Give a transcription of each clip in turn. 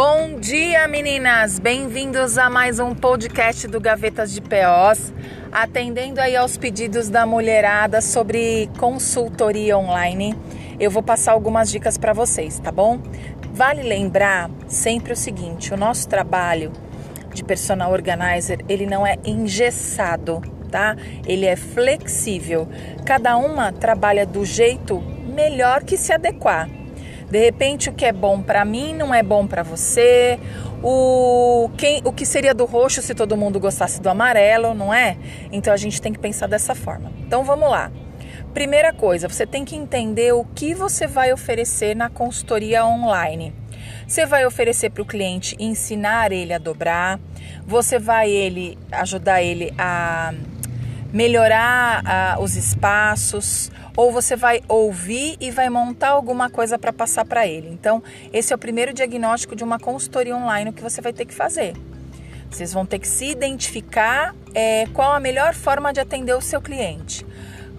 Bom dia, meninas! Bem-vindos a mais um podcast do Gavetas de POs, atendendo aí aos pedidos da mulherada sobre consultoria online. Eu vou passar algumas dicas para vocês, tá bom? Vale lembrar sempre o seguinte: o nosso trabalho de personal organizer ele não é engessado, tá? Ele é flexível. Cada uma trabalha do jeito melhor que se adequar. De repente, o que é bom para mim não é bom para você. O, quem, o que seria do roxo se todo mundo gostasse do amarelo, não é? Então a gente tem que pensar dessa forma. Então vamos lá. Primeira coisa, você tem que entender o que você vai oferecer na consultoria online. Você vai oferecer para o cliente ensinar ele a dobrar, você vai ele ajudar ele a melhorar uh, os espaços, ou você vai ouvir e vai montar alguma coisa para passar para ele. Então, esse é o primeiro diagnóstico de uma consultoria online que você vai ter que fazer. Vocês vão ter que se identificar é, qual a melhor forma de atender o seu cliente.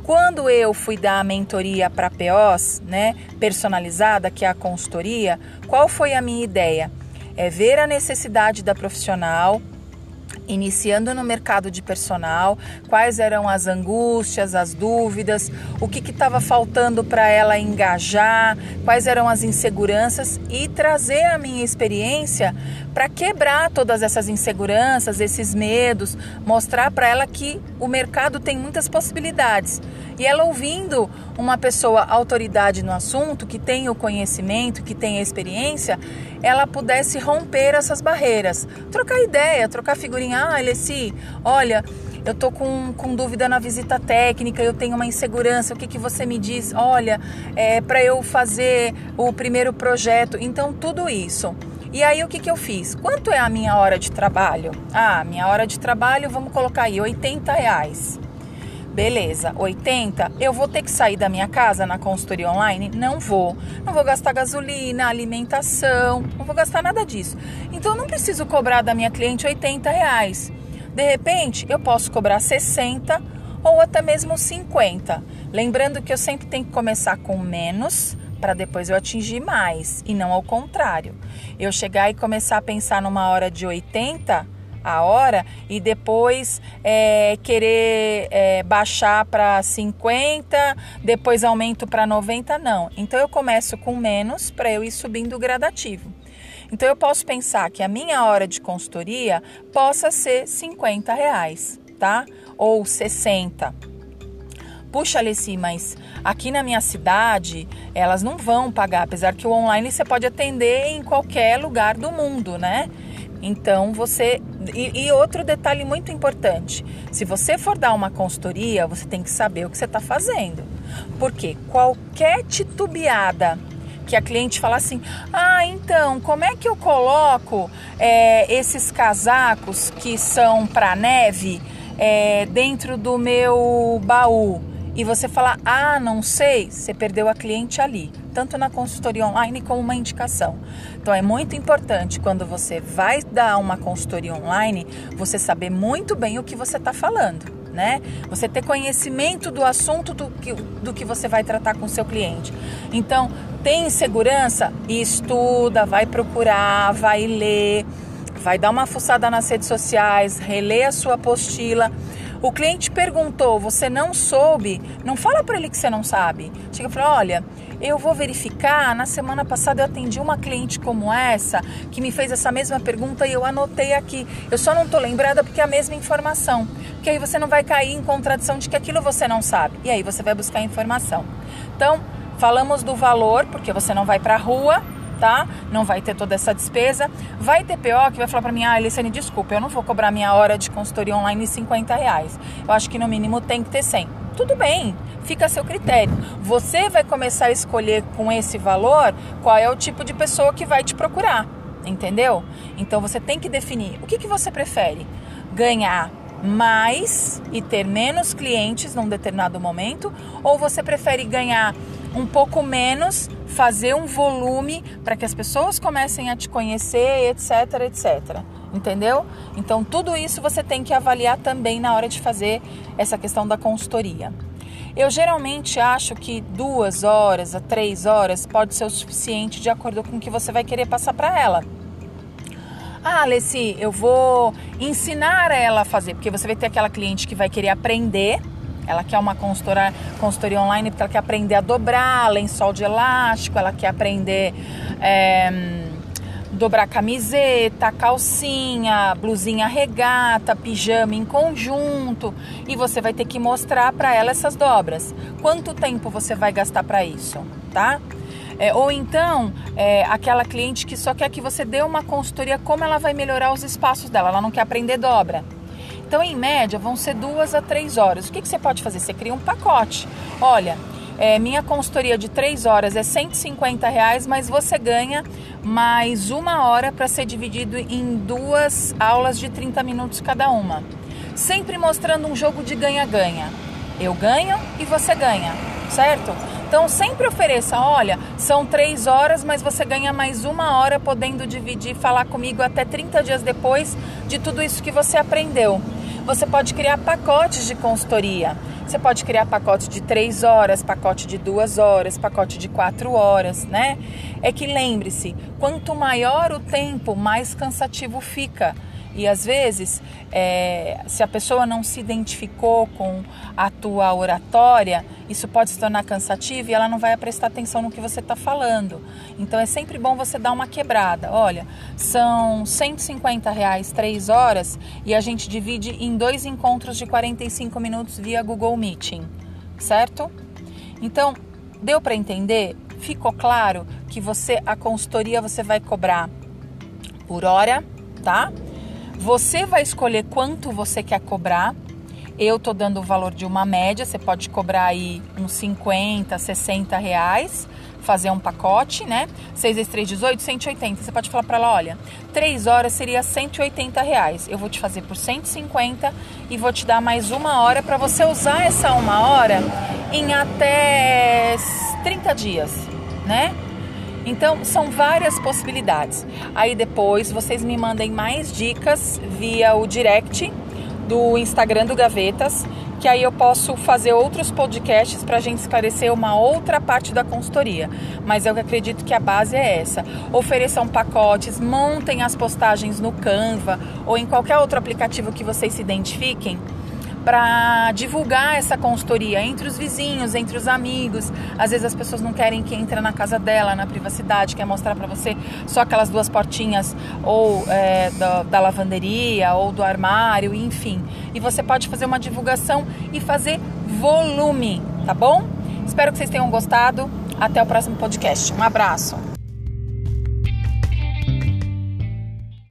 Quando eu fui dar a mentoria para POs, né, personalizada, que é a consultoria, qual foi a minha ideia? É ver a necessidade da profissional, iniciando no mercado de personal, quais eram as angústias, as dúvidas, o que estava faltando para ela engajar, quais eram as inseguranças e trazer a minha experiência para quebrar todas essas inseguranças, esses medos, mostrar para ela que o mercado tem muitas possibilidades. E ela ouvindo uma pessoa autoridade no assunto, que tem o conhecimento, que tem a experiência, ela pudesse romper essas barreiras. Trocar ideia, trocar figurinha. Ah, Alessi, olha, eu tô com, com dúvida na visita técnica, eu tenho uma insegurança, o que, que você me diz? Olha, é para eu fazer o primeiro projeto. Então, tudo isso. E aí o que, que eu fiz? Quanto é a minha hora de trabalho? Ah, minha hora de trabalho, vamos colocar aí, 80 reais. Beleza, 80, eu vou ter que sair da minha casa na consultoria online? Não vou. Não vou gastar gasolina, alimentação, não vou gastar nada disso. Então não preciso cobrar da minha cliente 80 reais. De repente, eu posso cobrar 60 ou até mesmo 50. Lembrando que eu sempre tenho que começar com menos para depois eu atingir mais e não ao contrário. Eu chegar e começar a pensar numa hora de 80 a hora e depois é, querer é, baixar para 50, depois aumento para 90, não. Então eu começo com menos para eu ir subindo gradativo. Então eu posso pensar que a minha hora de consultoria possa ser 50 reais, tá? Ou 60. Puxa, Alessi, mas aqui na minha cidade elas não vão pagar, apesar que o online você pode atender em qualquer lugar do mundo, né? Então você. E, e, outro detalhe muito importante: se você for dar uma consultoria, você tem que saber o que você está fazendo. Porque qualquer titubeada que a cliente fala assim: ah, então, como é que eu coloco é, esses casacos que são para neve é, dentro do meu baú? e você falar, ah, não sei, você perdeu a cliente ali, tanto na consultoria online como uma indicação. Então é muito importante quando você vai dar uma consultoria online, você saber muito bem o que você está falando. Né? Você ter conhecimento do assunto do que, do que você vai tratar com seu cliente. Então, tem insegurança? Estuda, vai procurar, vai ler, vai dar uma fuçada nas redes sociais, relê a sua apostila o cliente perguntou, você não soube? Não fala para ele que você não sabe. Chega e fala: olha, eu vou verificar. Na semana passada eu atendi uma cliente como essa que me fez essa mesma pergunta e eu anotei aqui. Eu só não tô lembrada porque é a mesma informação. Porque aí você não vai cair em contradição de que aquilo você não sabe. E aí você vai buscar informação. Então, falamos do valor, porque você não vai para a rua tá? Não vai ter toda essa despesa. Vai ter PO que vai falar para mim, ah, Elisane, desculpa, eu não vou cobrar minha hora de consultoria online 50 reais. Eu acho que no mínimo tem que ter 100. Tudo bem, fica a seu critério. Você vai começar a escolher com esse valor qual é o tipo de pessoa que vai te procurar, entendeu? Então você tem que definir o que, que você prefere: ganhar mais e ter menos clientes num determinado momento, ou você prefere ganhar um pouco menos, fazer um volume para que as pessoas comecem a te conhecer, etc, etc. Entendeu? Então, tudo isso você tem que avaliar também na hora de fazer essa questão da consultoria. Eu geralmente acho que duas horas a três horas pode ser o suficiente de acordo com o que você vai querer passar para ela. Ah, Alessi, eu vou ensinar ela a fazer, porque você vai ter aquela cliente que vai querer aprender. Ela quer uma consultoria, consultoria online porque ela quer aprender a dobrar lençol de elástico, ela quer aprender. É, dobrar camiseta, calcinha, blusinha regata, pijama em conjunto e você vai ter que mostrar para ela essas dobras. Quanto tempo você vai gastar para isso, tá? É, ou então, é, aquela cliente que só quer que você dê uma consultoria como ela vai melhorar os espaços dela, ela não quer aprender dobra. Então, em média, vão ser duas a três horas. O que, que você pode fazer? Você cria um pacote. Olha, é, minha consultoria de 3 horas é 150 reais, mas você ganha mais uma hora para ser dividido em duas aulas de 30 minutos cada uma. Sempre mostrando um jogo de ganha-ganha. Eu ganho e você ganha, certo? Então sempre ofereça, olha, são três horas, mas você ganha mais uma hora podendo dividir, falar comigo até 30 dias depois de tudo isso que você aprendeu. Você pode criar pacotes de consultoria. Você pode criar pacote de três horas, pacote de duas horas, pacote de quatro horas, né? É que lembre-se, quanto maior o tempo, mais cansativo fica. E às vezes, é, se a pessoa não se identificou com a tua oratória, isso pode se tornar cansativo e ela não vai prestar atenção no que você está falando. Então é sempre bom você dar uma quebrada. Olha, são 150 reais três horas e a gente divide em dois encontros de 45 minutos via Google Meeting, certo? Então, deu para entender? Ficou claro que você a consultoria você vai cobrar por hora, tá? Você vai escolher quanto você quer cobrar. Eu tô dando o valor de uma média, você pode cobrar aí uns 50, 60 reais, fazer um pacote, né? 6 vezes 3, 18, 180. Você pode falar para ela, olha, 3 horas seria 180 reais. Eu vou te fazer por 150 e vou te dar mais uma hora para você usar essa uma hora em até 30 dias, né? Então, são várias possibilidades. Aí depois vocês me mandem mais dicas via o direct do Instagram do Gavetas, que aí eu posso fazer outros podcasts para a gente esclarecer uma outra parte da consultoria. Mas eu acredito que a base é essa: ofereçam pacotes, montem as postagens no Canva ou em qualquer outro aplicativo que vocês se identifiquem para divulgar essa consultoria entre os vizinhos, entre os amigos. Às vezes as pessoas não querem que entre na casa dela, na privacidade, quer mostrar para você só aquelas duas portinhas ou é, da, da lavanderia ou do armário, enfim. E você pode fazer uma divulgação e fazer volume, tá bom? Espero que vocês tenham gostado. Até o próximo podcast. Um abraço.